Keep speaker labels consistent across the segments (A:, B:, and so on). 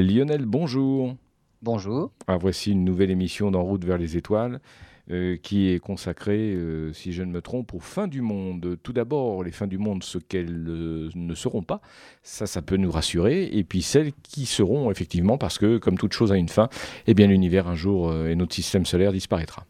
A: Lionel, bonjour.
B: Bonjour.
A: Ah, voici une nouvelle émission d'En route vers les étoiles euh, qui est consacrée, euh, si je ne me trompe, aux fins du monde. Tout d'abord, les fins du monde, ce qu'elles euh, ne seront pas, ça, ça peut nous rassurer. Et puis celles qui seront, effectivement, parce que, comme toute chose a une fin, eh bien l'univers un jour et notre système solaire disparaîtra.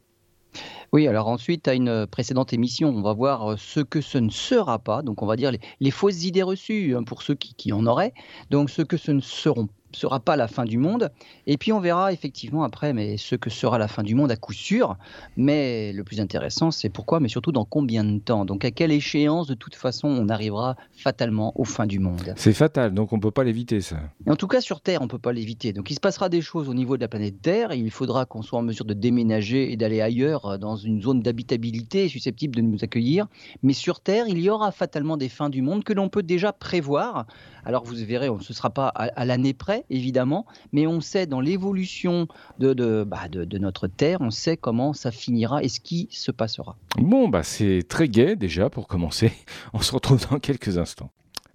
B: Oui, alors ensuite, à une précédente émission, on va voir ce que ce ne sera pas. Donc, on va dire les, fausses idées reçues hein, pour ceux qui, qui, en auraient. Donc, ce que ce ne seront sera pas la fin du monde. Et puis on verra effectivement après mais ce que sera la fin du monde à coup sûr. Mais le plus intéressant, c'est pourquoi, mais surtout dans combien de temps? Donc à quelle échéance, de toute façon, on arrivera fatalement aux fins du monde?
A: C'est fatal, donc on ne peut pas l'éviter ça.
B: en tout cas, sur Terre, on ne peut pas l'éviter. Donc il se passera des choses au niveau de la planète Terre. Et il faudra qu'on soit en mesure de déménager et d'aller ailleurs euh, dans une zone d'habitabilité susceptible de nous accueillir. Mais sur Terre, il y aura fatalement des fins du monde que l'on peut déjà prévoir. Alors vous verrez, ce ne sera pas à l'année près évidemment, mais on sait dans l'évolution bah, de, notre Terre, on sait comment ça finira et ce qui se passera.
A: Bon, bah c'est très gai déjà pour commencer. On se retrouve dans quelques instants.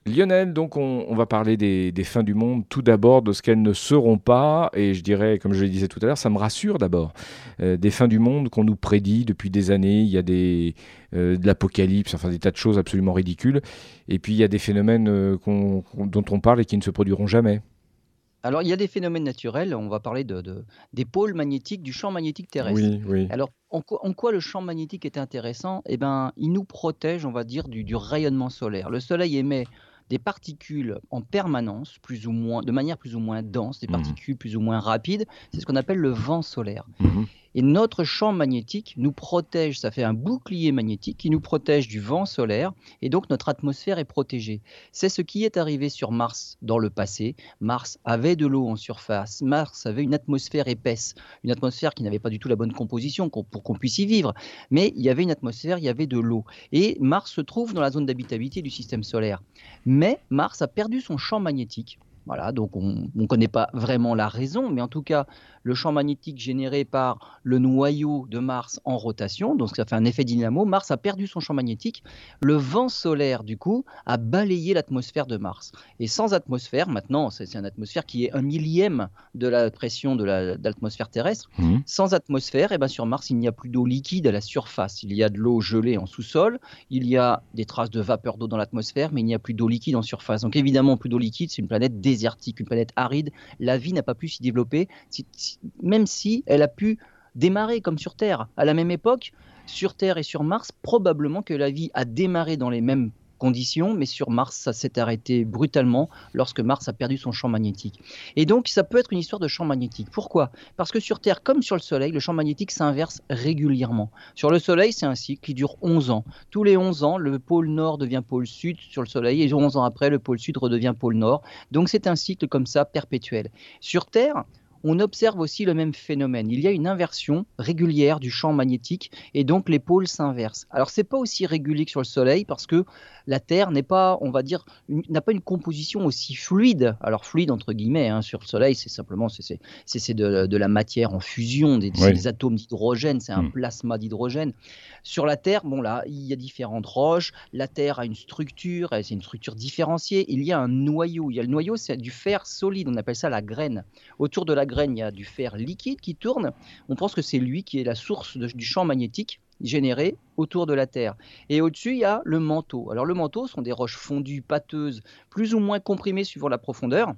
A: Lionel, donc on, va parler des, fins du monde, tout d'abord de ce qu'elles ne seront pas, et je dirais, comme je le disais tout à l'heure, ça me rassure d'abord. Euh, des fins du monde qu'on nous prédit depuis des années, il y a euh, de l'apocalypse, enfin des tas de choses absolument ridicules, et puis il y a des phénomènes euh, dont on parle et qui ne se produiront jamais.
B: Alors, il y a des phénomènes naturels. On va parler de, des pôles magnétiques, du champ magnétique terrestre.
A: Oui, oui.
B: Alors, en quoi, le champ magnétique est intéressant? Eh ben, il nous protège, on va dire, du, rayonnement solaire. Le Soleil émet des particules en permanence, plus ou moins, de manière plus ou moins dense, des mmh. particules plus ou moins rapides. C'est ce qu'on appelle le vent solaire. Mmh et notre champ magnétique nous protège, ça fait un bouclier magnétique qui nous protège du vent solaire, et donc notre atmosphère est protégée. C'est ce qui est arrivé sur Mars dans le passé. Mars avait de l'eau en surface, Mars avait une atmosphère épaisse, une atmosphère qui n'avait pas du tout la bonne composition pour qu'on puisse y vivre, mais il y avait une atmosphère, il y avait de l'eau. Et Mars se trouve dans la zone d'habitabilité du système solaire. Mais Mars a perdu son champ magnétique voilà, donc on ne connaît pas vraiment la raison, mais en tout cas, le champ magnétique généré par le noyau de Mars en rotation, donc ça fait un effet dynamo, Mars a perdu son champ magnétique, le vent solaire, du coup, a balayé l'atmosphère de Mars. Et sans atmosphère, maintenant, c'est une atmosphère qui est un millième de la pression de l'atmosphère terrestre, mmh. sans atmosphère, et eh ben sur Mars, il n'y a plus d'eau liquide à la surface, il y a de l'eau gelée en sous-sol, il y a des traces de vapeur d'eau dans l'atmosphère, mais il n'y a plus d'eau liquide en surface. Donc évidemment, plus d'eau liquide, c'est une planète déserte une planète aride, la vie n'a pas pu s'y développer, même si elle a pu démarrer comme sur Terre. À la même époque, sur Terre et sur Mars, probablement que la vie a démarré dans les mêmes conditions, mais sur Mars, ça s'est arrêté brutalement lorsque Mars a perdu son champ magnétique. Et donc, ça peut être une histoire de champ magnétique. Pourquoi? Parce que sur Terre, comme sur le Soleil, le champ magnétique s'inverse régulièrement. Sur le Soleil, c'est un cycle qui dure 11 ans. Tous les 11 ans, le pôle nord devient pôle sud sur le Soleil, et 11 ans après, le pôle sud redevient pôle nord. Donc, c'est un cycle comme ça, perpétuel. Sur Terre, on observe aussi le même phénomène. Il y a une inversion régulière du champ magnétique et donc les pôles s'inversent. Alors c'est pas aussi régulier que sur le Soleil parce que la Terre n'est pas, on va dire, n'a pas une composition aussi fluide. Alors fluide entre guillemets hein, sur le Soleil, c'est simplement c'est de, de, la matière en fusion, des, atomes d'hydrogène, c'est un hmm. plasma d'hydrogène. Sur la Terre, bon là, il y a différentes roches. La Terre a une structure, c'est une structure différenciée. Il y a un noyau. Il y a le noyau, c'est du fer solide. On appelle ça la graine. Autour de la graine, il y a du fer liquide qui tourne. On pense que c'est lui qui est la source du champ magnétique généré autour de la Terre. Et au-dessus, il y a le manteau. Alors le manteau sont des roches fondues, pâteuses, plus ou moins comprimées suivant la profondeur.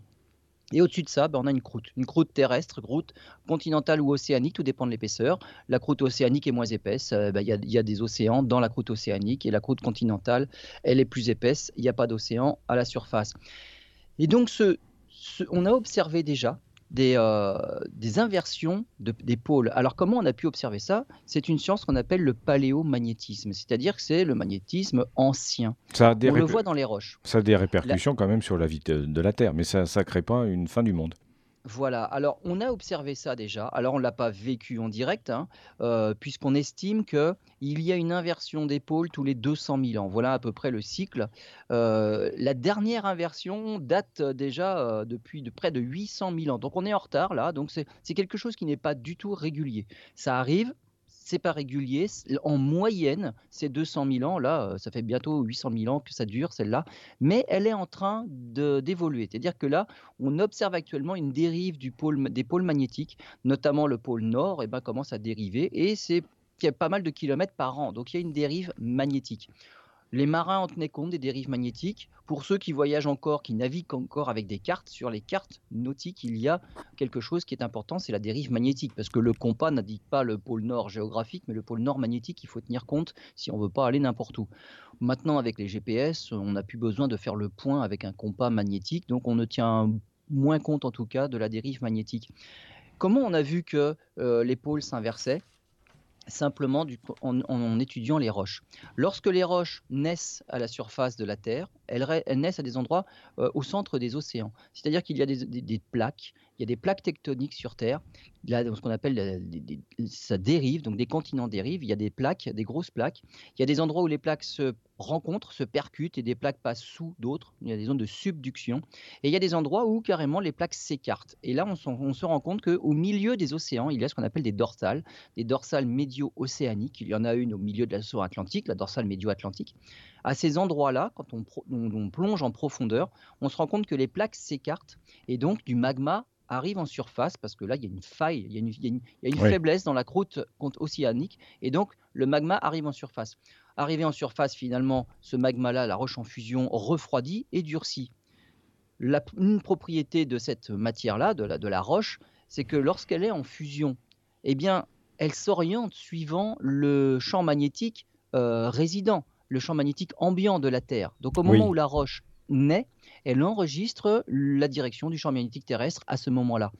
B: Et au-dessus de ça, ben, on a une croûte, une croûte terrestre, croûte continentale ou océanique, tout dépend de l'épaisseur. La croûte océanique est moins épaisse, euh, ben, il y, a des océans dans la croûte océanique, et la croûte continentale, elle est plus épaisse, il n'y a pas d'océan à la surface. Et donc, ce, on a observé déjà des, euh, des inversions des pôles. Alors comment on a pu observer ça? C'est une science qu'on appelle le paléomagnétisme, c'est-à-dire que c'est le magnétisme ancien.
A: Ça on
B: le voit dans les roches.
A: Ça a des répercussions quand même sur la vie de la Terre, mais ça ne crée pas une fin du monde.
B: Voilà, alors on a observé ça déjà. Alors on ne l'a pas vécu en direct, hein, euh, puisqu'on estime qu'il y a une inversion pôles tous les 200 000 ans. Voilà à peu près le cycle. Euh, la dernière inversion date déjà euh, depuis de près de 800 000 ans. Donc on est en retard là, donc c'est quelque chose qui n'est pas du tout régulier. Ça arrive, c'est pas régulier. En moyenne, c'est 200 000 ans. Là, ça fait bientôt 800 000 ans que ça dure, celle-là. Mais elle est en train d'évoluer. C'est-à-dire que là, on observe actuellement une dérive du pôle, des pôles magnétiques, notamment le pôle nord, et ben, commence à dériver. Et c'est il y a pas mal de kilomètres par an. Donc il y a une dérive magnétique. Les marins en tenaient compte des dérives magnétiques. Pour ceux qui voyagent encore, qui naviguent encore avec des cartes, sur les cartes nautiques, il y a quelque chose qui est important, c'est la dérive magnétique. Parce que le compas n'indique pas le pôle nord géographique, mais le pôle nord magnétique, il faut tenir compte si on ne veut pas aller n'importe où. Maintenant, avec les GPS, on n'a plus besoin de faire le point avec un compas magnétique, donc on ne tient moins compte en tout cas de la dérive magnétique. Comment on a vu que euh, les pôles s'inversaient? Simplement en, étudiant les roches. Lorsque les roches naissent à la surface de la Terre, elles, naissent à des endroits euh, au centre des océans. C'est-à-dire qu'il y a des, plaques, il y a des plaques tectoniques sur Terre, là, ce qu'on appelle ça dérive, donc des continents dérivent, il y a des plaques, des grosses plaques, il y a des endroits où les plaques se rencontrent, se percutent et des plaques passent sous d'autres, il y a des zones de subduction, et il y a des endroits où carrément les plaques s'écartent. Et là, on, se rend compte qu'au milieu des océans, il y a ce qu'on appelle des dorsales, des dorsales médio-océaniques, il y en a une au milieu de l'océan Atlantique, la dorsale médio-atlantique. À ces endroits-là, quand on, on plonge en profondeur, on se rend compte que les plaques s'écartent et donc du magma arrive en surface parce que là, il y a une faille, il y a une, faiblesse dans la croûte océanique et donc le magma arrive en surface. Arrivé en surface, finalement, ce magma-là, la roche en fusion, refroidit et durcit. La, une propriété de cette matière-là, de la, de la roche, c'est que lorsqu'elle est en fusion, eh bien, elle s'oriente suivant le champ magnétique euh, résident, le champ magnétique ambiant de la Terre. Donc au moment où la roche naît, elle enregistre la direction du champ magnétique terrestre à ce moment-là.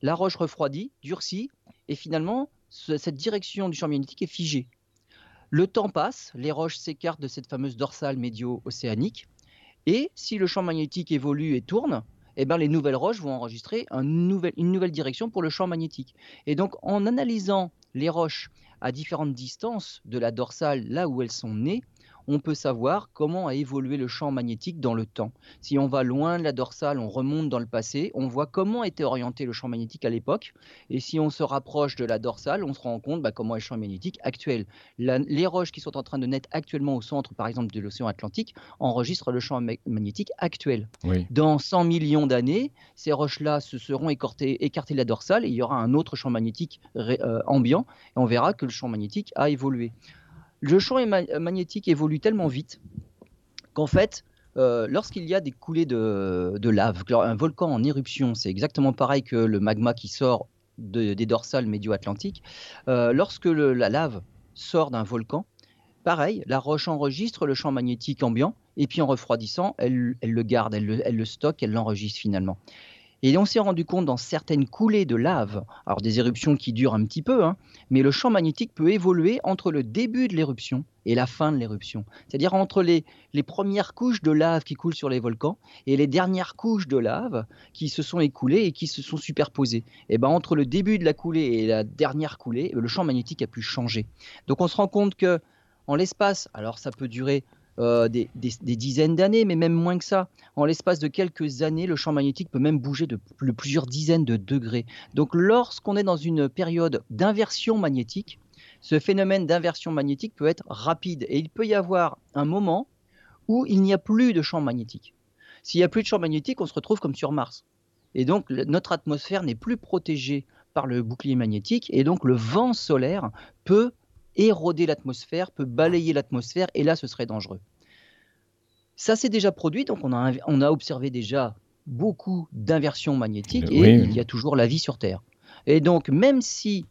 B: La roche refroidit, durcit, et finalement, cette direction du champ magnétique est figée. Le temps passe, les roches s'écartent de cette fameuse dorsale médio-océanique, et si le champ magnétique évolue et tourne, eh ben, les nouvelles roches vont enregistrer une nouvelle direction pour le champ magnétique. Et donc, en analysant les roches à différentes distances de la dorsale, là où elles sont nées, on peut savoir comment a évolué le champ magnétique dans le temps. Si on va loin de la dorsale, on remonte dans le passé, on voit comment était orienté le champ magnétique à l'époque. Et si on se rapproche de la dorsale, on se rend compte bah, comment est le champ magnétique actuel. les roches qui sont en train de naître actuellement au centre, par exemple, de l'océan Atlantique, enregistrent le champ magnétique actuel. Dans 100 millions d'années, ces roches-là se seront écartées, de la dorsale et il y aura un autre champ magnétique euh, ambiant et on verra que le champ magnétique a évolué le champ magnétique évolue tellement vite qu'en fait, euh, lorsqu'il y a des coulées de, lave, un volcan en éruption, c'est exactement pareil que le magma qui sort des dorsales médio-atlantiques. Euh, lorsque la lave sort d'un volcan, pareil, la roche enregistre le champ magnétique ambiant et puis en refroidissant, elle, le garde, elle le stocke, elle l'enregistre finalement. Et on s'est rendu compte dans certaines coulées de lave, alors des éruptions qui durent un petit peu, hein, mais le champ magnétique peut évoluer entre le début de l'éruption et la fin de l'éruption. C'est-à-dire entre les, les premières couches de lave qui coulent sur les volcans et les dernières couches de lave qui se sont écoulées et qui se sont superposées. Et ben entre le début de la coulée et la dernière coulée, le champ magnétique a pu changer. Donc on se rend compte que en l'espace, alors ça peut durer euh, des, dizaines d'années, mais même moins que ça. En l'espace de quelques années, le champ magnétique peut même bouger de, plusieurs dizaines de degrés. Donc lorsqu'on est dans une période d'inversion magnétique, ce phénomène d'inversion magnétique peut être rapide et il peut y avoir un moment où il n'y a plus de champ magnétique. S'il n'y a plus de champ magnétique, on se retrouve comme sur Mars. Et donc notre atmosphère n'est plus protégée par le bouclier magnétique et donc le vent solaire peut éroder l'atmosphère, peut balayer l'atmosphère, et là, ce serait dangereux. Ça s'est déjà produit, donc on a, on a observé déjà beaucoup d'inversions magnétiques, et il y a toujours la vie sur Terre. Et donc, même si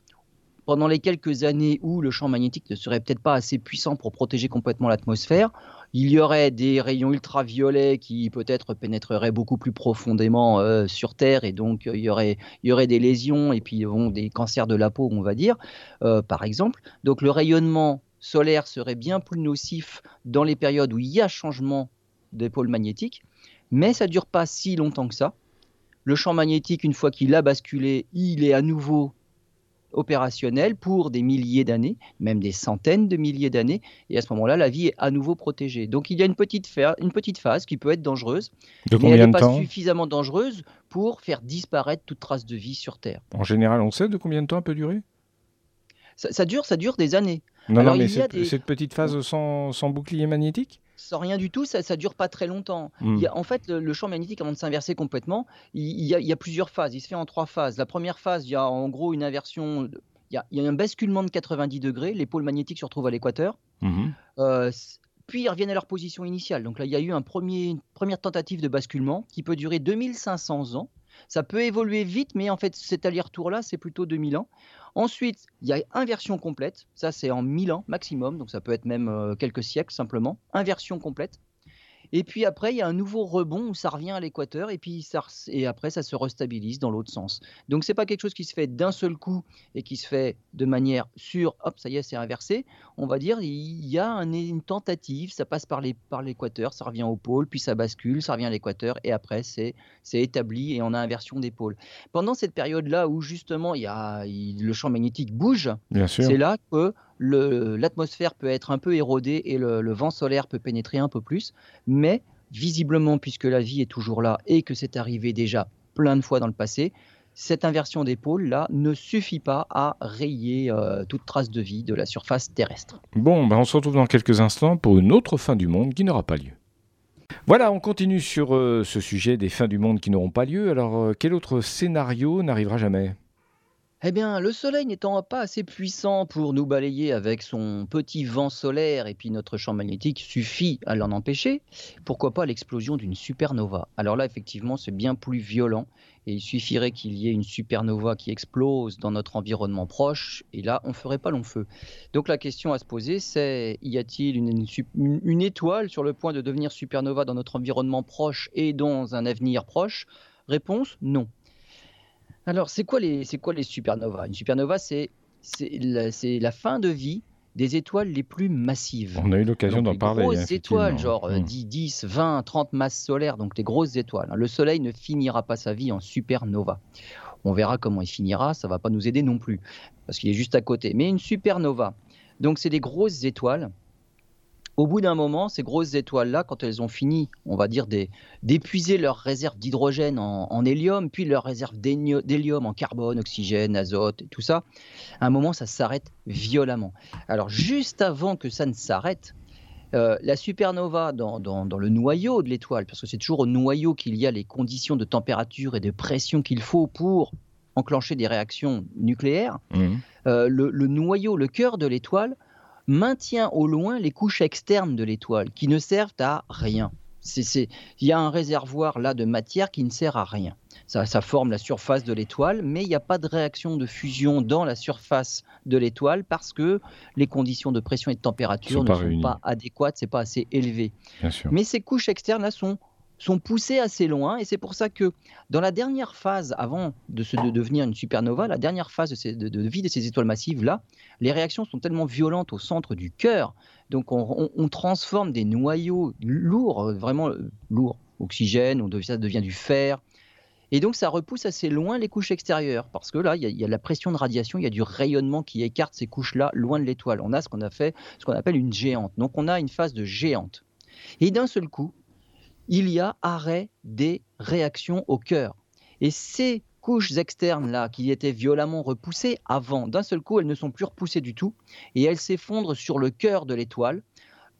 B: pendant les quelques années où le champ magnétique ne serait peut-être pas assez puissant pour protéger complètement l'atmosphère, il y aurait des rayons ultraviolets qui peut-être pénétreraient beaucoup plus profondément euh, sur Terre et donc euh, il, y aurait, il y aurait des lésions et puis des cancers de la peau, on va dire, euh, par exemple. Donc le rayonnement solaire serait bien plus nocif dans les périodes où il y a changement des pôles magnétiques, mais ça dure pas si longtemps que ça. Le champ magnétique, une fois qu'il a basculé, il est à nouveau opérationnel pour des milliers d'années, même des centaines de milliers d'années, et à ce moment-là, la vie est à nouveau protégée. Donc il y a une petite, une petite phase qui peut être dangereuse, mais elle n'est pas suffisamment dangereuse pour faire disparaître toute trace de vie sur Terre.
A: En général, on sait de combien de temps elle peut durer?
B: Ça, dure, ça dure des années.
A: Non, non, mais cette, petite phase sans, bouclier magnétique?
B: Sans rien du tout, ça, ça dure pas très longtemps. Hmm. Il y a, en fait, le, champ magnétique, avant de s'inverser complètement, il, y a, il, y a, plusieurs phases. Il se fait en trois phases. La première phase, il y a en gros une inversion il y, a, un basculement de 90 degrés, les pôles magnétiques se retrouvent à l'équateur, mhm. euh, puis ils reviennent à leur position initiale. Donc là, il y a eu un premier, une première tentative de basculement qui peut durer 2500 ans. Ça peut évoluer vite, mais en fait, cet aller-retour-là, c'est plutôt 2000 ans. Ensuite, il y a inversion complète. Ça, c'est en 1000 ans maximum, donc ça peut être même euh, quelques siècles simplement. Inversion complète. Et puis après, il y a un nouveau rebond où ça revient à l'équateur et puis ça, et après, ça se restabilise dans l'autre sens. Donc, c'est pas quelque chose qui se fait d'un seul coup et qui se fait de manière sûre, hop, ça y est, c'est inversé. On va dire, il y a une tentative, ça passe par l'équateur, ça revient au pôle, puis ça bascule, ça revient à l'équateur et après, c'est établi et on a inversion des pôles. Pendant cette période-là où justement, il y a, le champ magnétique bouge, c'est là que l'atmosphère peut être un peu érodée et le, vent solaire peut pénétrer un peu plus, mais visiblement, puisque la vie est toujours là et que c'est arrivé déjà plein de fois dans le passé, cette inversion des pôles là ne suffit pas à rayer euh, toute trace de vie de la surface terrestre.
A: Bon, ben on se retrouve dans quelques instants pour une autre fin du monde qui n'aura pas lieu. Voilà, on continue sur euh, ce sujet des fins du monde qui n'auront pas lieu. Alors, euh, quel autre scénario n'arrivera jamais?
B: Eh bien, le Soleil n'étant pas assez puissant pour nous balayer avec son petit vent solaire et puis notre champ magnétique suffit à l'en empêcher, pourquoi pas l'explosion d'une supernova? Alors là, effectivement, c'est bien plus violent et il suffirait qu'il y ait une supernova qui explose dans notre environnement proche et là, on ferait pas long feu. Donc la question à se poser, c'est y a-t-il une, une étoile sur le point de devenir supernova dans notre environnement proche et dans un avenir proche? Réponse non. Alors, c'est quoi les, c'est quoi les supernovas? Une supernova, c'est, c'est, la, fin de vie des étoiles les plus massives.
A: On a eu l'occasion d'en parler.
B: Les grosses étoiles, genre 10, 10, 20, 30 masses solaires, donc les grosses étoiles. Le Soleil ne finira pas sa vie en supernova. On verra comment il finira, ça va pas nous aider non plus, parce qu'il est juste à côté. Mais une supernova, donc c'est des grosses étoiles au bout d'un moment, ces grosses étoiles-là, quand elles ont fini, on va dire, d'épuiser leurs réserves d'hydrogène en, hélium, puis leurs réserves d'hélium en carbone, oxygène, azote, et tout ça, à un moment, ça s'arrête violemment. Alors, juste avant que ça ne s'arrête, euh, la supernova dans, le noyau de l'étoile, parce que c'est toujours au noyau qu'il y a les conditions de température et de pression qu'il faut pour enclencher des réactions nucléaires, mmh. euh, le, noyau, le cœur de l'étoile, maintient au loin les couches externes de l'étoile qui ne servent à rien. Il y a un réservoir là de matière qui ne sert à rien. Ça, forme la surface de l'étoile, mais il n'y a pas de réaction de fusion dans la surface de l'étoile parce que les conditions de pression et de température ne sont pas adéquates, c'est pas assez élevé. Mais ces couches externes là sont sont poussés assez loin. Et c'est pour ça que dans la dernière phase, avant de, devenir une supernova, la dernière phase de, vie de ces étoiles massives-là, les réactions sont tellement violentes au centre du cœur. Donc on, transforme des noyaux lourds, vraiment euh, lourds, oxygène, on devient, ça devient du fer. Et donc ça repousse assez loin les couches extérieures, parce que là, il y, y, a la pression de radiation, il y a du rayonnement qui écarte ces couches-là loin de l'étoile. On a ce qu'on a fait, ce qu'on appelle une géante. Donc on a une phase de géante. Et d'un seul coup, il y a arrêt des réactions au cœur. Et ces couches externes-là, qui étaient violemment repoussées avant, d'un seul coup, elles ne sont plus repoussées du tout, et elles s'effondrent sur le cœur de l'étoile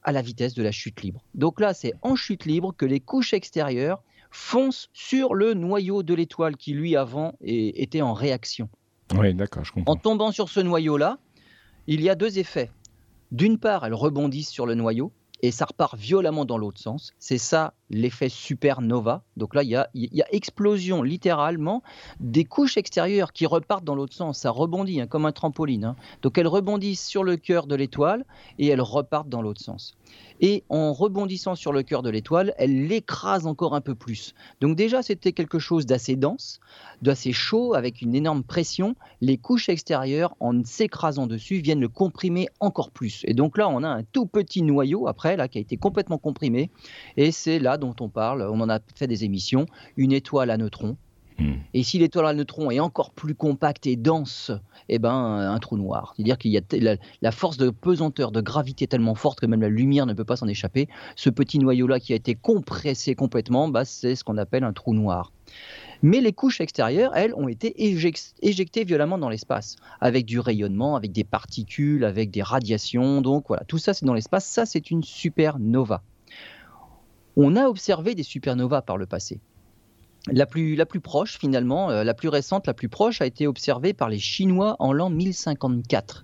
B: à la vitesse de la chute libre. Donc là, c'est en chute libre que les couches extérieures foncent sur le noyau de l'étoile qui, lui, avant, était en réaction.
A: Oui, d'accord, je comprends.
B: En tombant sur ce noyau-là, il y a deux effets. D'une part, elles rebondissent sur le noyau, et ça repart violemment dans l'autre sens. C'est ça l'effet supernova. Donc là, il y a, explosion littéralement des couches extérieures qui repartent dans l'autre sens. Ça rebondit hein, comme un trampoline. Hein. Donc elles rebondissent sur le cœur de l'étoile et elles repartent dans l'autre sens et en rebondissant sur le cœur de l'étoile, elle l'écrase encore un peu plus. Donc déjà, c'était quelque chose d'assez dense, d'assez chaud, avec une énorme pression. Les couches extérieures, en s'écrasant dessus, viennent le comprimer encore plus. Et donc là, on a un tout petit noyau, après, là, qui a été complètement comprimé. Et c'est là dont on parle, on en a fait des émissions, une étoile à neutrons Hmm. Et si l'étoile à neutrons est encore plus compacte et dense, eh ben, un trou noir. C'est-à-dire qu'il y a la, force de pesanteur, de gravité tellement forte que même la lumière ne peut pas s'en échapper. Ce petit noyau-là qui a été compressé complètement, bah, c'est ce qu'on appelle un trou noir. Mais les couches extérieures, elles, ont été éjectées violemment dans l'espace, avec du rayonnement, avec des particules, avec des radiations. Donc voilà, tout ça c'est dans l'espace. Ça c'est une supernova. On a observé des supernovas par le passé. La plus, proche, finalement, euh, la plus récente, la plus proche, a été observée par les Chinois en l'an 1054.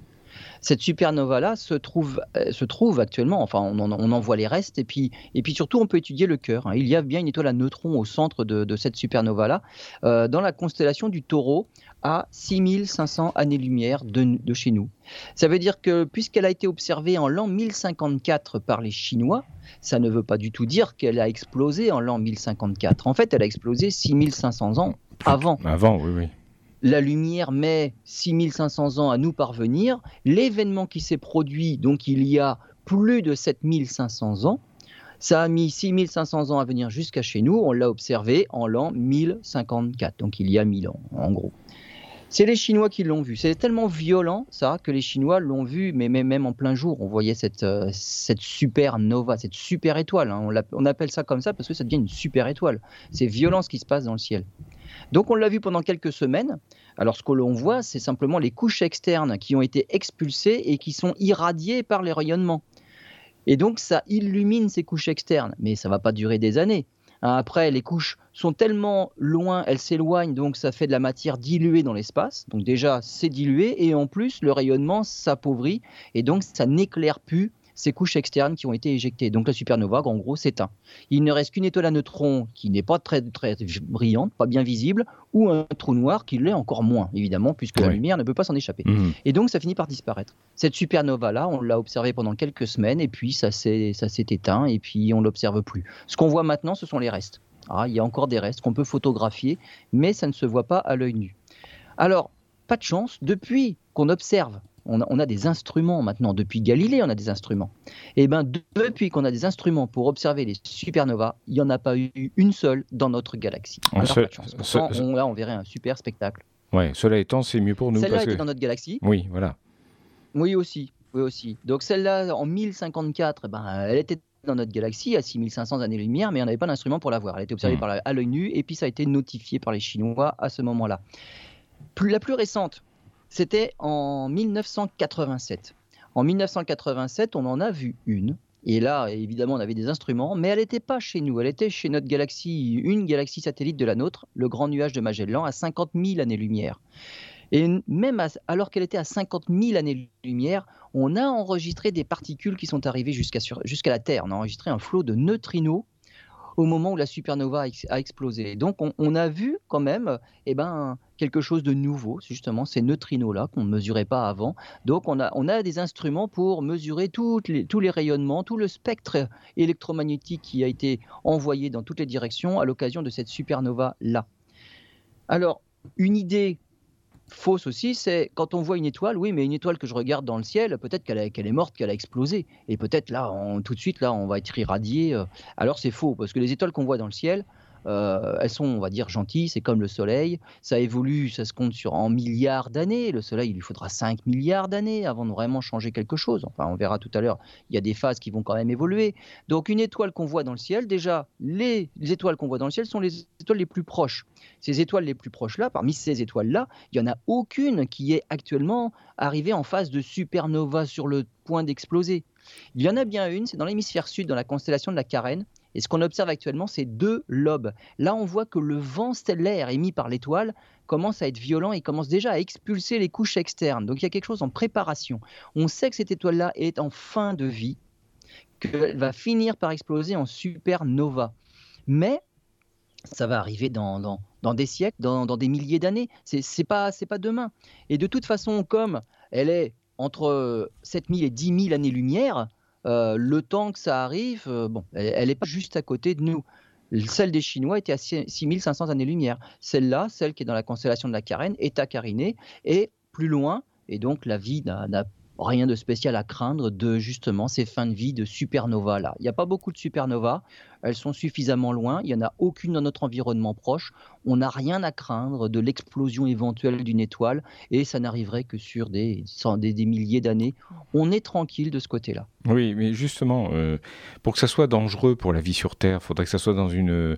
B: Cette supernova-là se trouve, euh, se trouve actuellement, enfin on en, voit les restes, et puis, et puis surtout on peut étudier le cœur. Hein. Il y a bien une étoile à neutrons au centre de, cette supernova-là, euh, dans la constellation du taureau, à 6500 années-lumière de, de, chez nous. Ça veut dire que puisqu'elle a été observée en l'an 1054 par les Chinois, ça ne veut pas du tout dire qu'elle a explosé en l'an 1054. En fait, elle a explosé 6500 ans avant.
A: Avant, oui, oui
B: la lumière met 6500 ans à nous parvenir. L'événement qui s'est produit, donc il y a plus de 7500 ans, ça a mis 6500 ans à venir jusqu'à chez nous. On l'a observé en l'an 1054, donc il y a 1000 ans, en gros. C'est les Chinois qui l'ont vu. C'est tellement violent, ça, que les Chinois l'ont vu, mais même en plein jour. On voyait cette, euh, cette supernova, cette super étoile. Hein. On, appelle ça comme ça parce que ça devient une super étoile. C'est violent ce qui se passe dans le ciel. Donc on l'a vu pendant quelques semaines. Alors ce que l'on voit, c'est simplement les couches externes qui ont été expulsées et qui sont irradiées par les rayonnements. Et donc ça illumine ces couches externes, mais ça ne va pas durer des années. Hein, après, les couches sont tellement loin, elles s'éloignent, donc ça fait de la matière diluée dans l'espace. Donc déjà, c'est dilué, et en plus, le rayonnement s'appauvrit, et donc ça n'éclaire plus ces couches externes qui ont été éjectées. Donc la supernova, en gros, s'éteint. Il ne reste qu'une étoile à neutrons qui n'est pas très, très brillante, pas bien visible, ou un trou noir qui l'est encore moins, évidemment, puisque la lumière ne peut pas s'en échapper. Mmh. Et donc ça finit par disparaître. Cette supernova-là, on l'a observée pendant quelques semaines, et puis ça s'est éteint, et puis on l'observe plus. Ce qu'on voit maintenant, ce sont les restes. Ah, il y a encore des restes qu'on peut photographier, mais ça ne se voit pas à l'œil nu. Alors, pas de chance, depuis qu'on observe on a, des instruments maintenant. Depuis Galilée, on a des instruments. Et eh bien, depuis qu'on a des instruments pour observer les supernovas, il n'y en a pas eu une seule dans notre galaxie. là, on verrait un super spectacle.
A: Ouais, cela étant, c'est mieux pour nous.
B: Celle-là était dans notre galaxie.
A: Oui, voilà.
B: Oui aussi, oui aussi. Donc celle-là, en 1054, eh ben, elle était dans notre galaxie à 6500 années-lumière, mais on n'avait pas d'instrument pour la voir. Elle a été observée hmm. par à l'œil nu, et puis ça a été notifié par les Chinois à ce moment-là. la plus récente, c'était en 1987. En 1987, on en a vu une. Et là, évidemment, on avait des instruments, mais elle n'était pas chez nous. Elle était chez notre galaxie, une galaxie satellite de la nôtre, le Grand Nuage de Magellan, à 50 000 années-lumière. Et même alors qu'elle était à 50 000 années-lumière, on a enregistré des particules qui sont arrivées jusqu'à la Terre. On a enregistré un flot de neutrinos au moment où la supernova a, explosé. Donc on, a vu quand même eh ben, quelque chose de nouveau, justement ces neutrinos-là qu'on ne mesurait pas avant. Donc on a, on a des instruments pour mesurer les, tous les rayonnements, tout le spectre électromagnétique qui a été envoyé dans toutes les directions à l'occasion de cette supernova-là. Alors, une idée fausse aussi, c'est quand on voit une étoile, oui, mais une étoile que je regarde dans le ciel, peut-être qu'elle est morte, qu'elle a explosé. Et peut-être là, tout de suite, là, on va être irradié. Euh. Alors c'est faux, parce que les étoiles qu'on voit dans le ciel, euh, elles sont, on va dire, gentilles, c'est comme le Soleil. Ça évolue, ça se compte sur en milliards d'années. Le Soleil, il lui faudra 5 milliards d'années avant de vraiment changer quelque chose. Enfin, on verra tout à l'heure, il y a des phases qui vont quand même évoluer. Donc une étoile qu'on voit dans le ciel, déjà, les, étoiles qu'on voit dans le ciel sont les étoiles les plus proches. Ces étoiles les plus proches là, parmi ces étoiles-là, il n'y en a aucune qui est actuellement arrivée en phase de supernova sur le point d'exploser. Il y en a bien une, c'est dans l'hémisphère sud, dans la constellation de la Carène, et ce qu'on observe actuellement, c'est deux lobes. Là, on voit que le vent stellaire émis par l'étoile commence à être violent et commence déjà à expulser les couches externes. Donc il y a quelque chose en préparation. On sait que cette étoile-là est en fin de vie, qu'elle va finir par exploser en supernova. Mais ça va arriver dans, des siècles, dans, des milliers d'années. C'est pas, pas demain. Et de toute façon, comme elle est entre 7000 et 10 000 années-lumière, le temps que ça arrive, euh, bon, elle n'est pas juste à côté de nous. Celle des Chinois était à 6500 années-lumière. Celle-là, celle qui est dans la constellation de la Carène, est à Carinée et plus loin. Et donc la vie n'a rien de spécial à craindre de justement ces fins de vie de supernova là. Il n'y a pas beaucoup de supernovas, elles sont suffisamment loin, il n'y en a aucune dans notre environnement proche, on n'a rien à craindre de l'explosion éventuelle d'une étoile et ça n'arriverait que sur des, milliers d'années. On est tranquille de ce côté-là.
A: Oui, mais justement, euh, pour que ça soit dangereux pour la vie sur Terre, il faudrait que ça soit dans une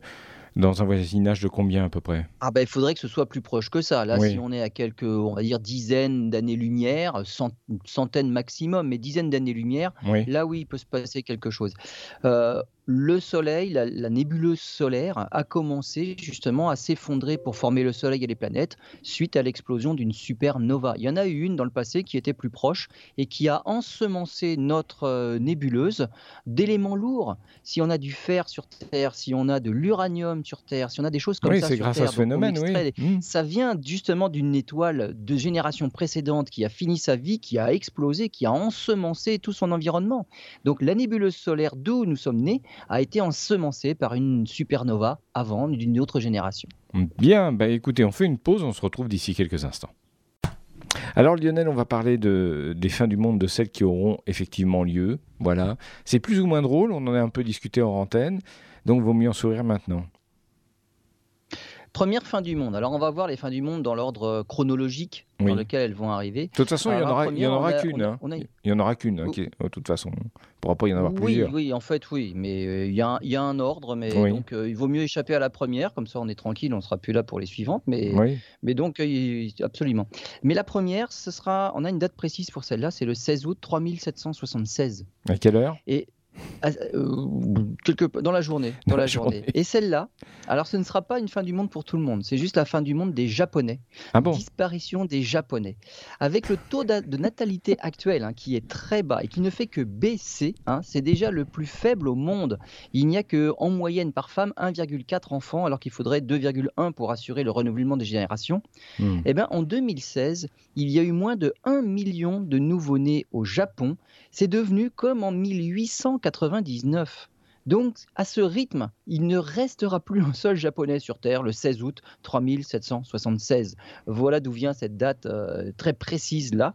A: Dans un voisinage de combien à peu près?
B: Ah ben, il faudrait que ce soit plus proche que ça. Là, si on est à quelques, on va dire, dizaines d'années-lumière, centaines maximum, mais dizaines d'années-lumière, là oui, il peut se passer quelque chose. Euh, le Soleil, la, nébuleuse solaire, a commencé justement à s'effondrer pour former le Soleil et les planètes suite à l'explosion d'une supernova. Il y en a eu une dans le passé qui était plus proche et qui a ensemencé notre euh, nébuleuse d'éléments lourds. Si on a du fer sur Terre, si on a de l'uranium sur Terre, si on a des choses comme
A: oui,
B: ça
A: c'est grâce à ce phénomène, oui.
B: Mmh. Ça vient justement d'une étoile de génération précédente qui a fini sa vie, qui a explosé, qui a ensemencé tout son environnement. Donc la nébuleuse solaire d'où nous sommes nés a été ensemencé par une supernova avant d'une autre génération.
A: Bien, bah écoutez, on fait une pause, on se retrouve d'ici quelques instants. Alors Lionel, on va parler de, des fins du monde, de celles qui auront effectivement lieu. Voilà. C'est plus ou moins drôle, on en a un peu discuté en antenne, donc vaut mieux en sourire maintenant.
B: Première fin du monde. Alors on va voir les fins du monde dans l'ordre euh, chronologique dans lequel elles vont arriver.
A: De toute façon, il n'y en aura, qu'une. Hein. Il y en aura qu'une. Hein, de toute façon, on ne pourra pas y en avoir plusieurs.
B: Oui, en fait, oui. Mais euh, il y, a un ordre. Mais donc, euh, il vaut mieux échapper à la première. Comme ça, on est tranquille. On ne sera plus là pour les suivantes. Mais, mais donc, absolument. Mais la première, ce sera. On a une date précise pour celle-là. C'est le 16 août 3776.
A: À quelle heure?
B: Et ah, euh, quelque, dans la journée. Dans, la, journée. Et celle-là, alors ce ne sera pas une fin du monde pour tout le monde, c'est juste la fin du monde des Japonais.
A: Ah bon?
B: Disparition des Japonais. Avec le taux de natalité actuel hein, qui est très bas et qui ne fait que baisser, hein, c'est déjà le plus faible au monde. Il n'y a que en moyenne par femme 1,4 enfants alors qu'il faudrait 2,1 pour assurer le renouvellement des générations. Et eh bien en 2016, il y a eu moins de 1 million de nouveau-nés au Japon. C'est devenu comme en 1800 99. Donc, à ce rythme, il ne restera plus un seul japonais sur Terre le 16 août 3776. Voilà d'où vient cette date euh, très précise là.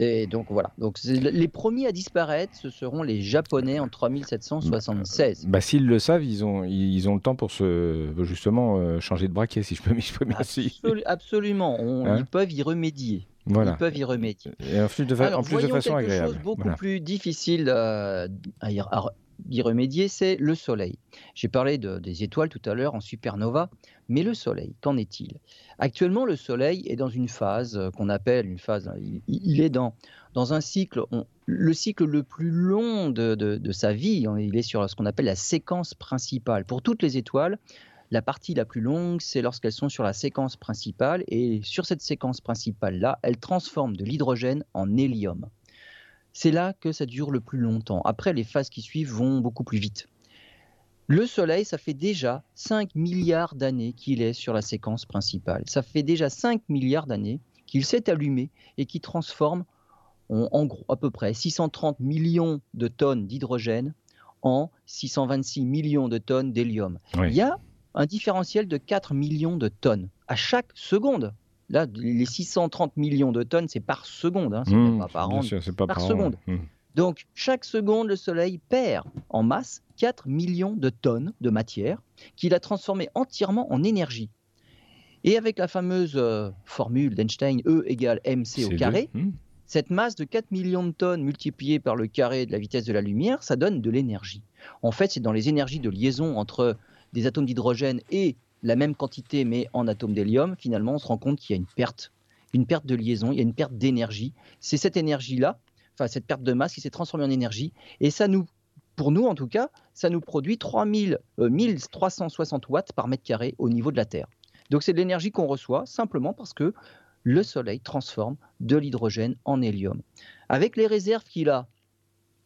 B: Et donc voilà. Donc les premiers à disparaître, ce seront les Japonais en 3776.
A: Bah, s'ils le savent, ils ont, ils ont le temps pour se justement euh, changer de braquet, si je peux m'exprimer ainsi.
B: absolument, hein ils peuvent y remédier. Ils peuvent y remédier.
A: Et en plus de, en plus de façon
B: quelque
A: agréable.
B: chose beaucoup plus difficile euh, à, y, remédier, c'est le Soleil. J'ai parlé de, des étoiles tout à l'heure en supernova, mais le Soleil, qu'en est-il? Actuellement, le Soleil est dans une phase euh, qu'on appelle une phase. Il, est dans, dans un cycle, le cycle le plus long de, de sa vie. Il est sur ce qu'on appelle la séquence principale. Pour toutes les étoiles, la partie la plus longue, c'est lorsqu'elles sont sur la séquence principale, et sur cette séquence principale-là, elles transforment de l'hydrogène en hélium. C'est là que ça dure le plus longtemps. Après, les phases qui suivent vont beaucoup plus vite. Le Soleil, ça fait déjà 5 milliards d'années qu'il est sur la séquence principale. Ça fait déjà 5 milliards d'années qu'il s'est allumé et qui transforme en, gros à peu près 630 millions de tonnes d'hydrogène en 626 millions de tonnes d'hélium. Il y a un différentiel de 4 millions de tonnes à chaque seconde. Là, les 630 millions de tonnes, c'est par seconde, hein, c'est
A: mmh,
B: pas par an,
A: pas
B: par, seconde. Mmh. Donc, chaque seconde, le Soleil perd en masse 4 millions de tonnes de matière qu'il a transformé entièrement en énergie. Et avec la fameuse euh, formule d'Einstein, E égale mc au carré, mmh. cette masse de 4 millions de tonnes multipliée par le carré de la vitesse de la lumière, ça donne de l'énergie. En fait, c'est dans les énergies de liaison entre des atomes d'hydrogène et la même quantité mais en atomes d'hélium, finalement on se rend compte qu'il y a une perte, une perte de liaison, il y a une perte d'énergie. C'est cette énergie-là, enfin cette perte de masse qui s'est transformée en énergie et ça nous pour nous en tout cas, ça nous produit 3000, 1360 euh, watts par mètre carré au niveau de la Terre. Donc c'est de l'énergie qu'on reçoit simplement parce que le Soleil transforme de l'hydrogène en hélium. Avec les réserves qu'il a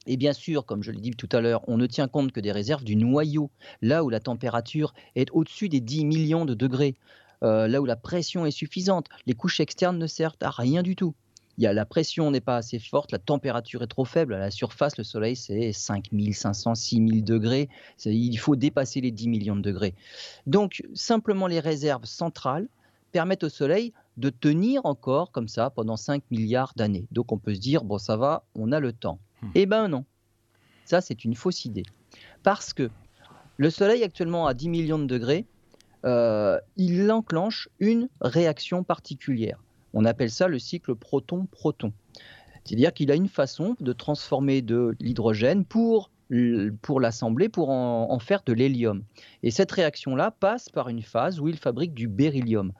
B: et bien sûr, comme je l'ai dit tout à l'heure, on ne tient compte que des réserves du noyau, là où la température est au-dessus des 10 millions de degrés, euh, là où la pression est suffisante. Les couches externes ne servent à rien du tout. La pression n'est pas assez forte, la température est trop faible. À la surface, le Soleil, c'est 5500, 6000 degrés. Il faut dépasser les 10 millions de degrés. Donc, simplement les réserves centrales permettent au Soleil de tenir encore comme ça pendant 5 milliards d'années. Donc, on peut se dire, bon, ça va, on a le temps. Hmm. Eh ben non. Ça, c'est une fausse idée. Parce que le Soleil, actuellement à 10 millions de degrés, euh, il enclenche une réaction particulière. On appelle ça le cycle proton-proton. C'est-à-dire qu'il a une façon de transformer de l'hydrogène pour pour l'assembler, pour en, faire de l'hélium. Et cette réaction-là passe par une phase où il fabrique du beryllium.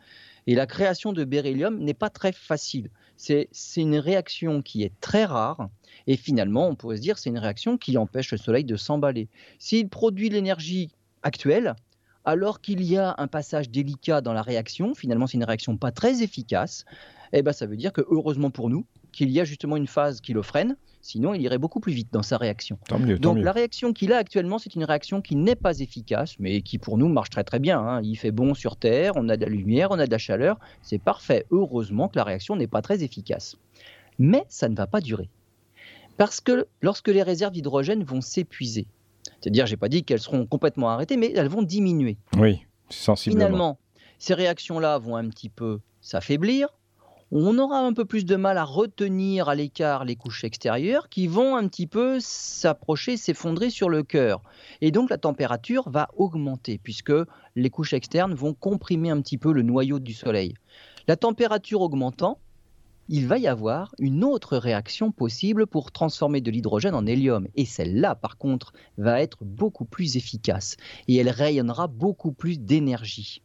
B: Et la création de beryllium n'est pas très facile. C'est une réaction qui est très rare. Et finalement, on pourrait se dire c'est une réaction qui empêche le Soleil de s'emballer. S'il produit l'énergie actuelle, alors qu'il y a un passage délicat dans la réaction, finalement c'est une réaction pas très efficace, eh ben, ça veut dire que heureusement pour nous, qu'il y a justement une phase qui le freine, sinon il irait beaucoup plus vite dans sa réaction. Donc la réaction qu'il a actuellement, c'est une réaction qui n'est pas efficace, mais qui pour nous marche très très bien. Hein. Il fait bon sur Terre, on a de la lumière, on a de la chaleur, c'est parfait. Heureusement que la réaction n'est pas très efficace. Mais ça ne va pas durer. Parce que lorsque les réserves d'hydrogène vont s'épuiser, c'est-à-dire, j'ai pas dit qu'elles seront complètement arrêtées, mais elles vont diminuer.
A: Oui, sensiblement.
B: Finalement, ces réactions-là vont un petit peu s'affaiblir, on aura un peu plus de mal à retenir à l'écart les couches extérieures qui vont un petit peu s'approcher, s'effondrer sur le cœur. Et donc la température va augmenter puisque les couches externes vont comprimer un petit peu le noyau du Soleil. La température augmentant, il va y avoir une autre réaction possible pour transformer de l'hydrogène en hélium. Et celle-là, par contre, va être beaucoup plus efficace et elle rayonnera beaucoup plus d'énergie.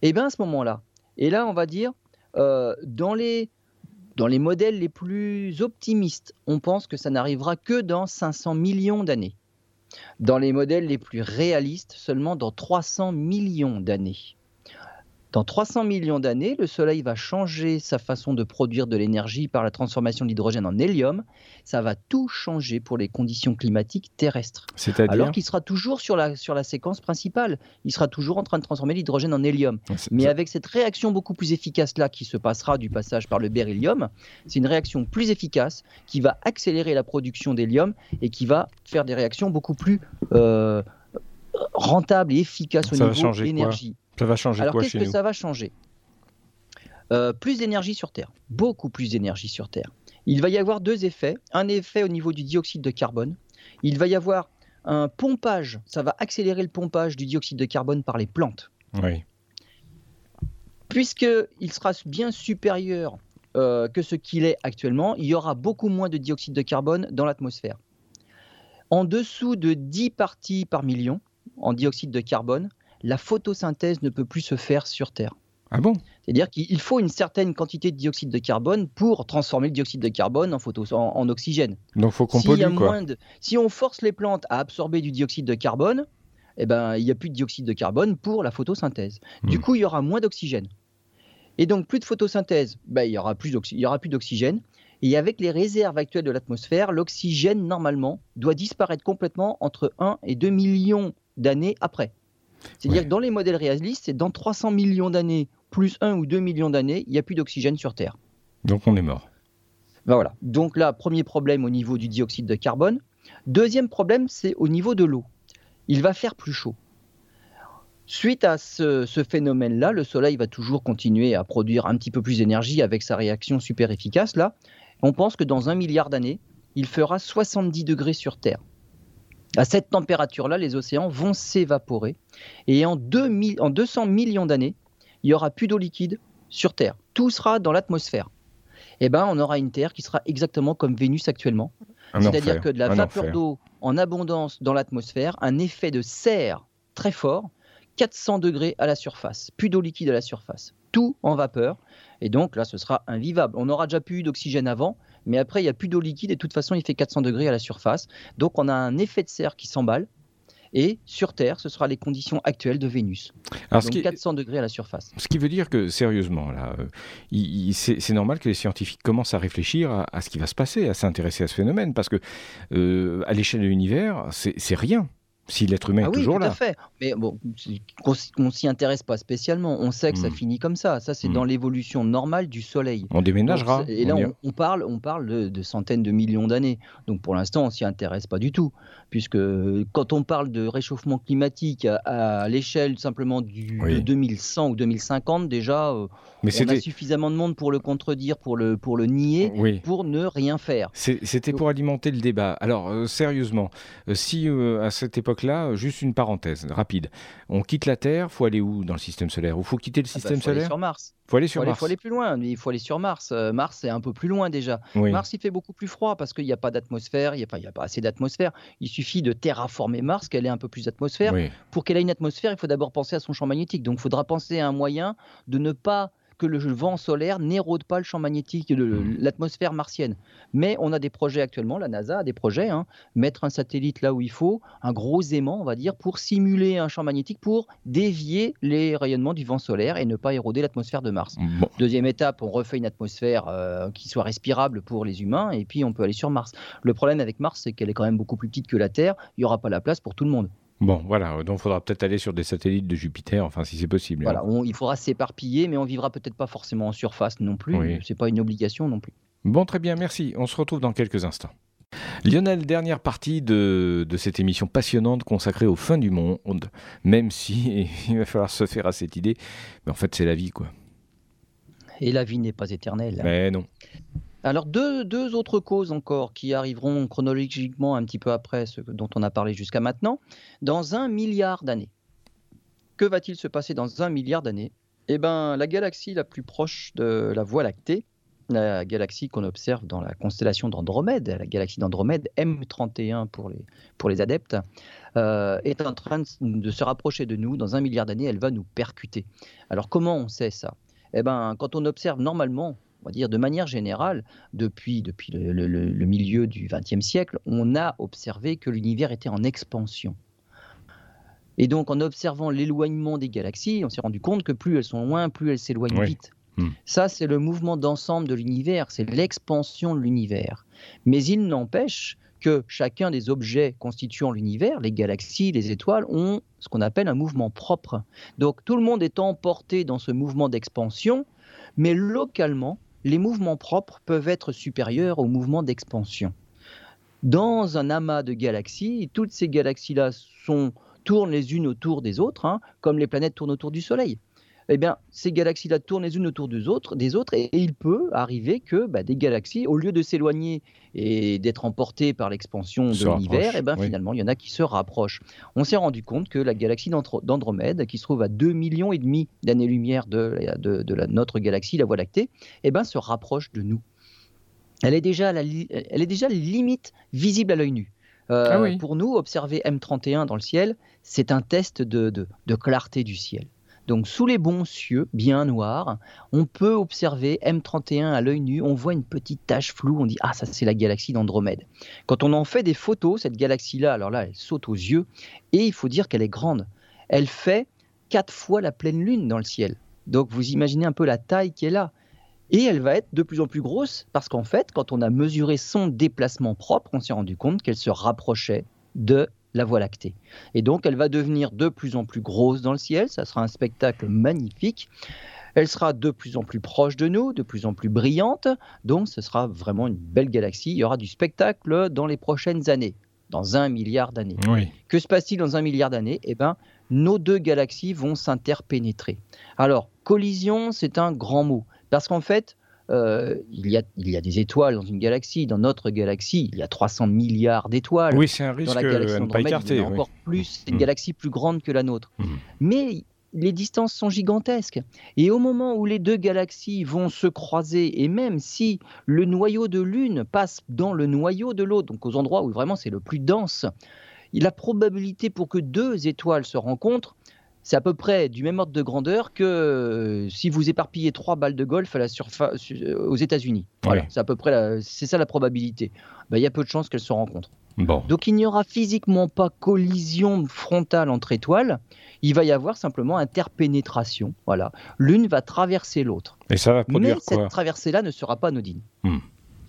B: Et bien à ce moment-là, et là on va dire, dans, les, dans les modèles les plus optimistes, on pense que ça n'arrivera que dans 500 millions d'années. Dans les modèles les plus réalistes, seulement dans 300 millions d'années. Dans 300 millions d'années, le Soleil va changer sa façon de produire de l'énergie par la transformation de l'hydrogène en hélium. Ça va tout changer pour les conditions climatiques terrestres. Alors qu'il sera toujours sur la, sur la séquence principale. Il sera toujours en train de transformer l'hydrogène en hélium. Mais avec cette réaction beaucoup plus efficace là qui se passera du passage par le beryllium, c'est une réaction plus efficace qui va accélérer la production d'hélium et qui va faire des réactions beaucoup plus euh, rentables et efficaces au niveau de l'énergie.
A: Ça va changer
B: Alors qu'est-ce que ça va changer? Euh, Plus d'énergie sur Terre, beaucoup plus d'énergie sur Terre. Il va y avoir deux effets. Un effet au niveau du dioxyde de carbone. Il va y avoir un pompage, ça va accélérer le pompage du dioxyde de carbone par les plantes.
A: Oui.
B: Puisqu'il sera bien supérieur euh, que ce qu'il est actuellement, il y aura beaucoup moins de dioxyde de carbone dans l'atmosphère. En dessous de 10 parties par million en dioxyde de carbone, la photosynthèse ne peut plus se faire sur Terre.
A: Ah bon?
B: C'est-à-dire qu'il faut une certaine quantité de dioxyde de carbone pour transformer le dioxyde de carbone en, photo, en, oxygène.
A: Donc faut qu'on pollue quoi.
B: si on force les plantes à absorber du dioxyde de carbone, eh ben, il n'y a plus de dioxyde de carbone pour la photosynthèse. Du hmm. coup, il y aura moins d'oxygène. Et donc, plus de photosynthèse, ben, il n'y aura plus d'oxygène. Et avec les réserves actuelles de l'atmosphère, l'oxygène, normalement, doit disparaître complètement entre 1 et 2 millions d'années après. C'est-à-dire que dans les modèles réalistes, c'est dans 300 millions d'années, plus 1 ou 2 millions d'années, il n'y a plus d'oxygène sur Terre.
A: Donc on est mort.
B: Ben voilà. Donc là, premier problème au niveau du dioxyde de carbone. Deuxième problème, c'est au niveau de l'eau. Il va faire plus chaud. Suite à ce, ce phénomène-là, le Soleil va toujours continuer à produire un petit peu plus d'énergie avec sa réaction super efficace. Là, on pense que dans un milliard d'années, il fera 70 degrés sur Terre. À cette température-là, les océans vont s'évaporer. Et en, 200 millions d'années, il n'y aura plus d'eau liquide sur Terre. Tout sera dans l'atmosphère. Eh ben, on aura une Terre qui sera exactement comme Vénus actuellement. C'est-à-dire que de la vapeur d'eau en abondance dans l'atmosphère, un effet de serre très fort, 400 degrés à la surface, plus d'eau liquide à la surface, tout en vapeur. Et donc là, ce sera invivable. On aura déjà plus d'oxygène avant, mais après, il n'y a plus d'eau liquide et de toute façon, il fait 400 degrés à la surface. Donc, on a un effet de serre qui s'emballe. Et sur Terre, ce sera les conditions actuelles de Vénus. Alors, Donc 400 degrés à la surface.
A: Ce qui veut dire que, sérieusement, là, euh, c'est normal que les scientifiques commencent à réfléchir à, ce qui va se passer, à s'intéresser à ce phénomène, parce que euh, à l'échelle de l'univers, c'est rien si l'être humain est
B: ah
A: toujours
B: tout
A: là.
B: À fait. Mais bon, on, s'y intéresse pas spécialement. On sait que ça hmm. finit comme ça. Ça, c'est dans hmm. l'évolution normale du Soleil.
A: On déménagera.
B: et là, on, parle, on parle de, centaines de millions d'années. Donc, pour l'instant, on s'y intéresse pas du tout, puisque quand on parle de réchauffement climatique à, l'échelle simplement du de 2100 ou 2050, déjà, euh, Mais on a suffisamment de monde pour le contredire, pour le pour le nier, pour ne rien faire.
A: C'était pour alimenter le débat. Alors, euh, sérieusement, euh, si à cette époque époque-là, juste une parenthèse rapide. On quitte la Terre, faut aller où dans le système solaire? Ou faut quitter le
B: Ah bah,
A: système
B: faut aller
A: solaire?
B: sur Mars.
A: Faut aller sur
B: faut
A: Mars.
B: faut aller plus loin, il faut aller sur Mars. Euh, Mars, c'est un peu plus loin déjà.
A: Oui.
B: Mars, il fait beaucoup plus froid parce qu'il n'y a pas d'atmosphère, il n'y a, pas- il y a pas assez d'atmosphère. Il suffit de terraformer Mars, qu'elle ait un peu plus d'atmosphère.
A: Oui.
B: Pour qu'elle ait une atmosphère, il faut d'abord penser à son champ magnétique. Donc, il faudra penser à un moyen de ne pas que le vent solaire n'érode pas le champ magnétique, le-
A: Mhm.
B: l'atmosphère martienne. Mais on a des projets actuellement, la NASA a des projets, hein, mettre un satellite là où il faut, un gros aimant, on va dire, pour simuler un champ magnétique, pour dévier les rayonnements du vent solaire et ne pas éroder l'atmosphère de Mars.
A: Bon.
B: Deuxième étape, on refait une atmosphère euh, qui soit respirable pour les humains et puis on peut aller sur Mars. Le problème avec Mars, c'est qu'elle est quand même beaucoup plus petite que la Terre. Il n'y aura pas la place pour tout le monde.
A: Bon, voilà. Donc, il faudra peut-être aller sur des satellites de Jupiter, enfin, si c'est possible.
B: Voilà, on- il faudra s'éparpiller, mais on vivra peut-être pas forcément en surface non plus.
A: Oui.
B: C'est pas une obligation non plus.
A: Bon, très bien, merci. On se retrouve dans quelques instants. Lionel, dernière partie de, de cette émission passionnante consacrée aux fins du monde, même si il va falloir se faire à cette idée, mais en fait c'est la vie quoi.
B: Et la vie n'est pas éternelle.
A: Mais non.
B: Alors deux, deux autres causes encore qui arriveront chronologiquement un petit peu après ce dont on a parlé jusqu'à maintenant, dans un milliard d'années. Que va-t-il se passer dans un milliard d'années? Eh bien, la galaxie la plus proche de la Voie lactée, la galaxie qu'on observe dans la constellation d'Andromède, la galaxie d'Andromède M31 pour les, adeptes, euh, est en train de, se rapprocher de nous. Dans un milliard d'années, elle va nous percuter. Alors comment on sait ça? Eh ben, quand on observe normalement, on va dire de manière générale, depuis, depuis le, le- le- le milieu du XXe siècle, on a observé que l'univers était en expansion. Et donc, en observant l'éloignement des galaxies, on s'est rendu compte que plus elles sont loin, plus elles s'éloignent
A: Oui.
B: vite.
A: Hmm.
B: Ça, c'est le mouvement d'ensemble de l'univers, c'est l'expansion de l'univers. Mais il n'empêche que chacun des objets constituant l'univers, les galaxies, les étoiles, ont ce qu'on appelle un mouvement propre. Donc tout le monde est emporté dans ce mouvement d'expansion, mais localement, les mouvements propres peuvent être supérieurs aux mouvements d'expansion. Dans un amas de galaxies, toutes ces galaxies-là tournent les unes autour des autres, hein, comme les planètes tournent autour du Soleil. Eh bien, ces galaxies-là tournent les unes autour des autres, des autres et, et il peut arriver que bah, des galaxies, au lieu de s'éloigner et d'être emportées par l'expansion de l'univers, eh ben,
A: oui.
B: finalement, il y en a qui se rapprochent. On s'est rendu compte que la galaxie d'Andro- d'Andromède, qui se trouve à 2 millions et demi d'années-lumière de, de- de la- notre galaxie, la Voie lactée, eh ben, se rapproche de nous. Elle est déjà, la li- elle est déjà limite visible à l'œil nu. Euh,
A: Ah oui.
B: Pour nous, observer M31 dans le ciel, c'est un test de, de- de clarté du ciel. Donc, sous les bons cieux, bien noirs, on peut observer M31 à l'œil nu. On voit une petite tache floue. On dit Ah, ça, c'est la galaxie d'Andromède. Quand on en fait des photos, cette galaxie-là, alors là, elle saute aux yeux. Et il faut dire qu'elle est grande. Elle fait quatre fois la pleine lune dans le ciel. Donc, vous imaginez un peu la taille qu'elle a. Et elle va être de plus en plus grosse parce qu'en fait, quand on a mesuré son déplacement propre, on s'est rendu compte qu'elle se rapprochait de la Voie lactée. Et donc, elle va devenir de plus en plus grosse dans le ciel. Ça sera un spectacle magnifique. Elle sera de plus en plus proche de nous, de plus en plus brillante. Donc, ce sera vraiment une belle galaxie. Il y aura du spectacle dans les prochaines années, dans un milliard d'années.
A: Oui.
B: Que se passe-t-il dans un milliard d'années? Eh bien, nos deux galaxies vont s'interpénétrer. Alors, collision, c'est un grand mot, parce qu'en fait, euh, il, y a, il y a des étoiles dans une galaxie. Dans notre galaxie, il y a 300 milliards d'étoiles.
A: Oui, c'est un
B: dans
A: risque
B: la galaxie
A: à ne pas
B: d'Andromède, il y
A: écarter.
B: en a
A: oui.
B: encore plus. C'est une
A: Mm.
B: galaxie plus grande que la nôtre.
A: Mhm.
B: Mais les distances sont gigantesques. Et au moment où les deux galaxies vont se croiser, et même si le noyau de l'une passe dans le noyau de l'autre, donc aux endroits où vraiment c'est le plus dense, la probabilité pour que deux étoiles se rencontrent, c'est à peu près du même ordre de grandeur que euh, si vous éparpillez trois balles de golf à la surface euh, aux États-Unis. Voilà,
A: Ouais.
B: c'est à peu près, c'est ça la probabilité. Ben, Il y a peu de chances qu'elles se rencontrent.
A: Bon.
B: Donc il n'y aura physiquement pas collision frontale entre étoiles, il va y avoir simplement interpénétration. Voilà, l'une va traverser l'autre.
A: Et ça va
B: Mais
A: produire
B: cette
A: quoi?
B: traversée-là ne sera pas anodine.
A: Hmm.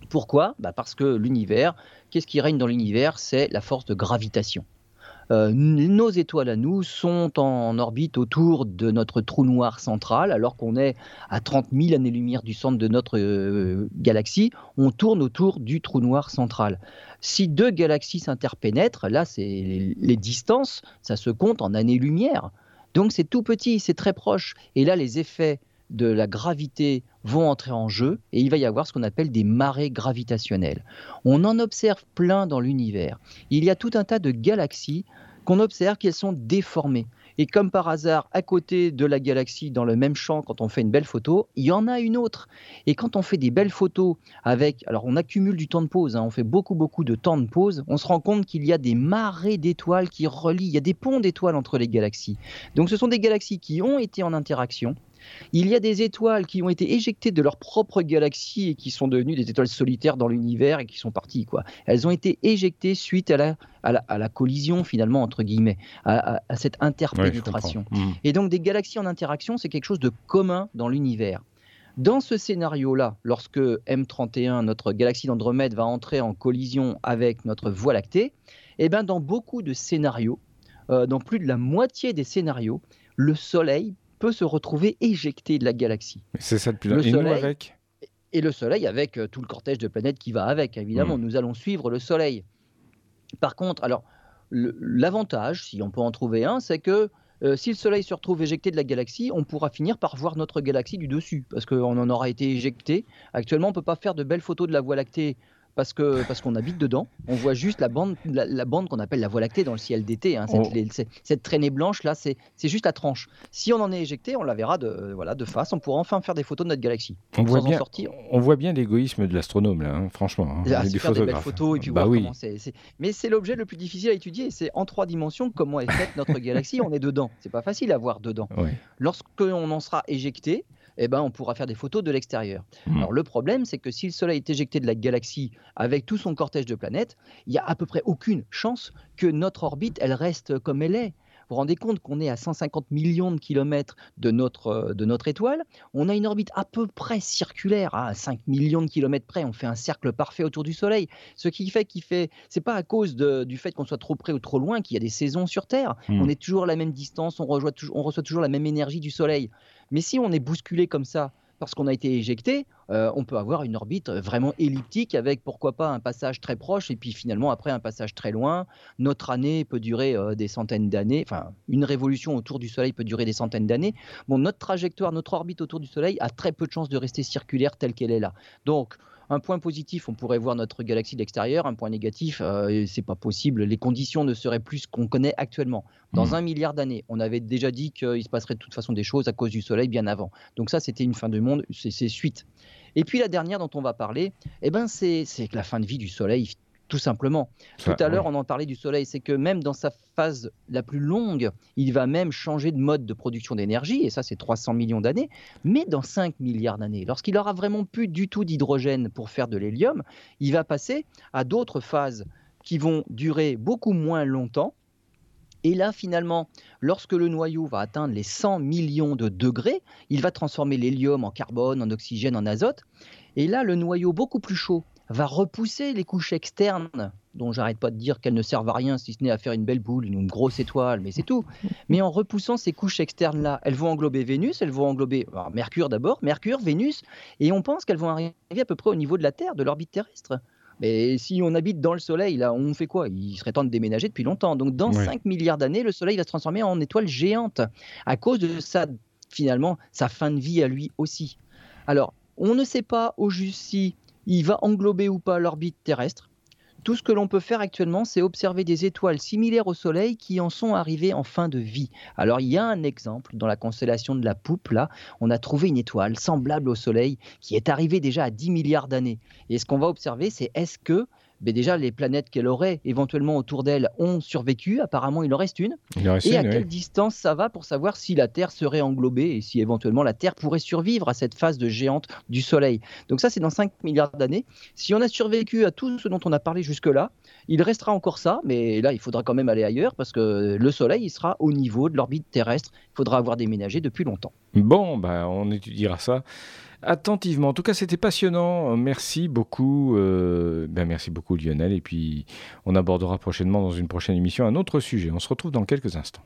B: Pourquoi? Bah Parce que l'univers, qu'est-ce qui règne dans l'univers? C'est la force de gravitation. Euh, nos étoiles à nous sont en orbite autour de notre trou noir central, alors qu'on est à 30 000 années-lumière du centre de notre euh, galaxie. On tourne autour du trou noir central. Si deux galaxies s'interpénètrent, là, c'est les distances, ça se compte en années-lumière. Donc c'est tout petit, c'est très proche. Et là, les effets de la gravité vont entrer en jeu et il va y avoir ce qu'on appelle des marées gravitationnelles. On en observe plein dans l'univers. Il y a tout un tas de galaxies qu'on observe qu'elles sont déformées. Et comme par hasard, à côté de la galaxie, dans le même champ, quand on fait une belle photo, il y en a une autre. Et quand on fait des belles photos avec, alors on accumule du temps de pause, hein, on fait beaucoup beaucoup de temps de pause, on se rend compte qu'il y a des marées d'étoiles qui relient, il y a des ponts d'étoiles entre les galaxies. Donc ce sont des galaxies qui ont été en interaction, il y a des étoiles qui ont été éjectées de leur propre galaxie et qui sont devenues des étoiles solitaires dans l'univers et qui sont parties. Quoi. Elles ont été éjectées suite à la, à la, collision, finalement, entre guillemets, à, cette interpénétration. Mmh. Et donc, des galaxies en interaction, c'est quelque chose de commun dans l'univers. Dans ce scénario-là, lorsque M31, notre galaxie d'Andromède, va entrer en collision avec notre Voie lactée, eh ben dans beaucoup de scénarios, euh, dans plus de la moitié des scénarios, le Soleil peut se retrouver éjecté de la galaxie.
A: C'est ça depuis le
B: soleil,
A: avec
B: Et le Soleil avec euh, tout le cortège de planètes qui va avec. Évidemment, hmm. nous allons suivre le Soleil. Par contre, alors l'avantage, si on peut en trouver un, c'est que euh, si le Soleil se retrouve éjecté de la galaxie, on pourra finir par voir notre galaxie du dessus, parce qu'on en aura été éjecté. Actuellement, on ne peut pas faire de belles photos de la Voie lactée parce que parce qu'on habite dedans. On voit juste la bande, la, bande qu'on appelle la Voie lactée dans le ciel d'été. Hein. Oh. cette, traînée blanche là, c'est juste la tranche. Si on en est éjecté, on la verra de voilà de face. On pourra enfin faire des photos de notre galaxie.
A: On voit bien, on voit bien l'égoïsme de l'astronome là, hein, franchement. Hein,
B: ah, du photographe. photos et puis bah oui. Mais c'est l'objet le plus difficile à étudier. C'est en trois dimensions comment est faite notre galaxie. On est dedans. C'est pas facile à voir dedans. Lorsqu'on en sera éjecté, eh ben, on pourra faire des photos de l'extérieur. Hmm. Alors le problème, c'est que si le Soleil est éjecté de la galaxie avec tout son cortège de planètes, il n'y a à peu près aucune chance que notre orbite, elle reste comme elle est. Vous vous rendez compte qu'on est à 150 millions de kilomètres de notre, euh, de notre étoile. On a une orbite à peu près circulaire, à 5 millions de kilomètres près. On fait un cercle parfait autour du Soleil. Ce qui fait qu'il fait, c'est pas à cause du fait qu'on soit trop près ou trop loin qu'il y a des saisons sur Terre. Hmm. On est toujours à la même distance, on, on reçoit toujours la même énergie du Soleil. Mais si on est bousculé comme ça parce qu'on a été éjecté, euh, on peut avoir une orbite vraiment elliptique avec pourquoi pas un passage très proche et puis finalement après un passage très loin. Notre année peut durer euh, des centaines d'années, enfin une révolution autour du Soleil peut durer des centaines d'années. Bon, notre trajectoire, notre orbite autour du Soleil a très peu de chances de rester circulaire telle qu'elle est là. Donc un point positif, on pourrait voir notre galaxie de l'extérieur. Un point négatif, euh, c'est pas possible. Les conditions ne seraient plus ce qu'on connaît actuellement. Dans hmm. un milliard d'années, on avait déjà dit qu'il se passerait de toute façon des choses à cause du Soleil bien avant. Donc ça, c'était une fin du monde. C'est suite. Et puis la dernière dont on va parler, eh ben c'est la fin de vie du Soleil tout simplement. Tout à l'heure, on en parlait du Soleil, c'est que même dans sa phase la plus longue, il va même changer de mode de production d'énergie, et ça c'est 300 millions d'années, mais dans 5 milliards d'années, lorsqu'il aura vraiment plus du tout d'hydrogène pour faire de l'hélium, il va passer à d'autres phases qui vont durer beaucoup moins longtemps, et là, finalement, lorsque le noyau va atteindre les 100 millions de degrés, il va transformer l'hélium en carbone, en oxygène, en azote. Et là, le noyau beaucoup plus chaud va repousser les couches externes, dont j'arrête pas de dire qu'elles ne servent à rien si ce n'est à faire une belle boule, une grosse étoile, mais c'est tout. Mais en repoussant ces couches externes-là, elles vont englober Vénus, elles vont englober Mercure d'abord, Mercure, Vénus, et on pense qu'elles vont arriver à peu près au niveau de la Terre, de l'orbite terrestre. Mais si on habite dans le Soleil, là, on fait quoi? Il serait temps de déménager depuis longtemps. Donc, dans 5 milliards d'années, le Soleil va se transformer en étoile géante à cause de sa, finalement, sa fin de vie à lui aussi. Alors, on ne sait pas au juste si il va englober ou pas l'orbite terrestre. Tout ce que l'on peut faire actuellement, c'est observer des étoiles similaires au Soleil qui en sont arrivées en fin de vie. Alors il y a un exemple dans la constellation de la Poupe, là, on a trouvé une étoile semblable au Soleil qui est arrivée déjà à 10 milliards d'années. Et ce qu'on va observer, c'est est-ce que mais déjà les planètes qu'elle aurait éventuellement autour d'elle ont survécu. Apparemment, il en reste une. et à quelle distance ça va pour savoir si la Terre serait englobée et si éventuellement la Terre pourrait survivre à cette phase de géante du Soleil? Donc ça, c'est dans 5 milliards d'années. Si on a survécu à tout ce dont on a parlé jusque-là, il restera encore ça, mais là, il faudra quand même aller ailleurs parce que le Soleil, il sera au niveau de l'orbite terrestre. Il faudra avoir déménagé depuis longtemps.
A: Bon, ben, on étudiera ça attentivement. En tout cas, c'était passionnant. Merci beaucoup. Euh, ben merci beaucoup Lionel. Et puis, on abordera prochainement dans une prochaine émission un autre sujet. On se retrouve dans quelques instants.